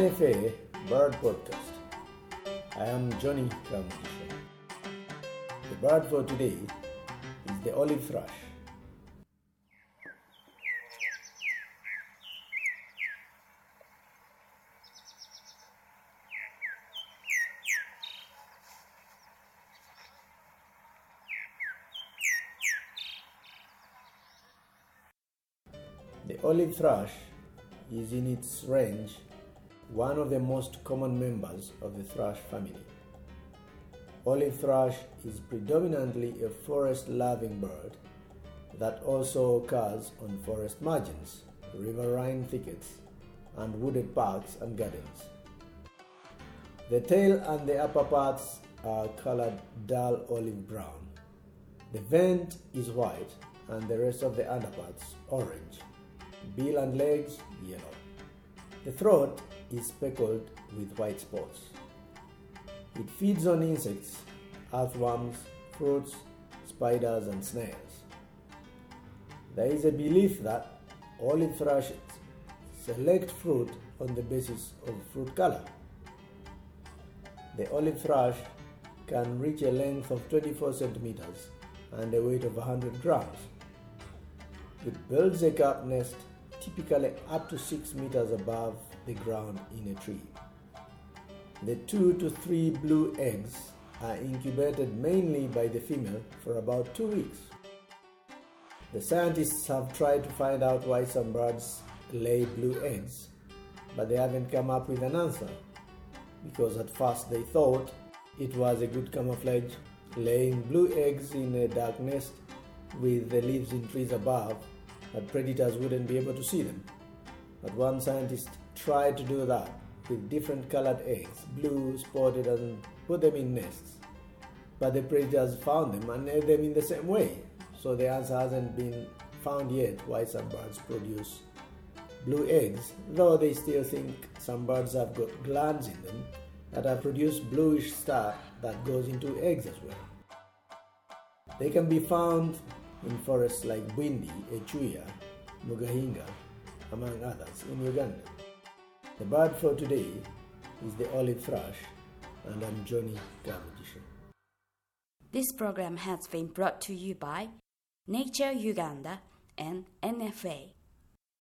NFA Bird Podcast. I am Johnny Kamugisha. The bird for today is the olive thrush. The olive thrush is in its range one of the most common members of the thrush family. Olive thrush is predominantly a forest loving bird that also occurs on forest margins, riverine thickets, and wooded parks and gardens. The tail and the upper parts are colored dull olive brown. The vent is white and the rest of the underparts orange. Bill and legs yellow. The throat is speckled with white spots. It feeds on insects, earthworms, fruits, spiders, and snails. There is a belief that olive thrushes select fruit on the basis of fruit color. The olive thrush can reach a length of 24 centimeters and a weight of 100 grams. It builds a cup nest typically up to 6 meters above the ground in a tree. The 2 to 3 blue eggs are incubated mainly by the female for about 2 weeks. The scientists have tried to find out why some birds lay blue eggs, but they haven't come up with an answer because at first they thought it was a good camouflage laying blue eggs in a dark nest with the leaves in trees above that predators wouldn't be able to see them. But one scientist tried to do that with different colored eggs, blue, spotted, and put them in nests. But the predators found them and ate them in the same way. So the answer hasn't been found yet why some birds produce blue eggs, though they still think some birds have got glands in them that have produced bluish stuff that goes into eggs as well. They can be found in forests like Bwindi, Echuya, Mgahinga, among others in Uganda. The bird for today is the olive thrush, and I'm Johnny Kamugisha. This program has been brought to you by Nature Uganda and NFA.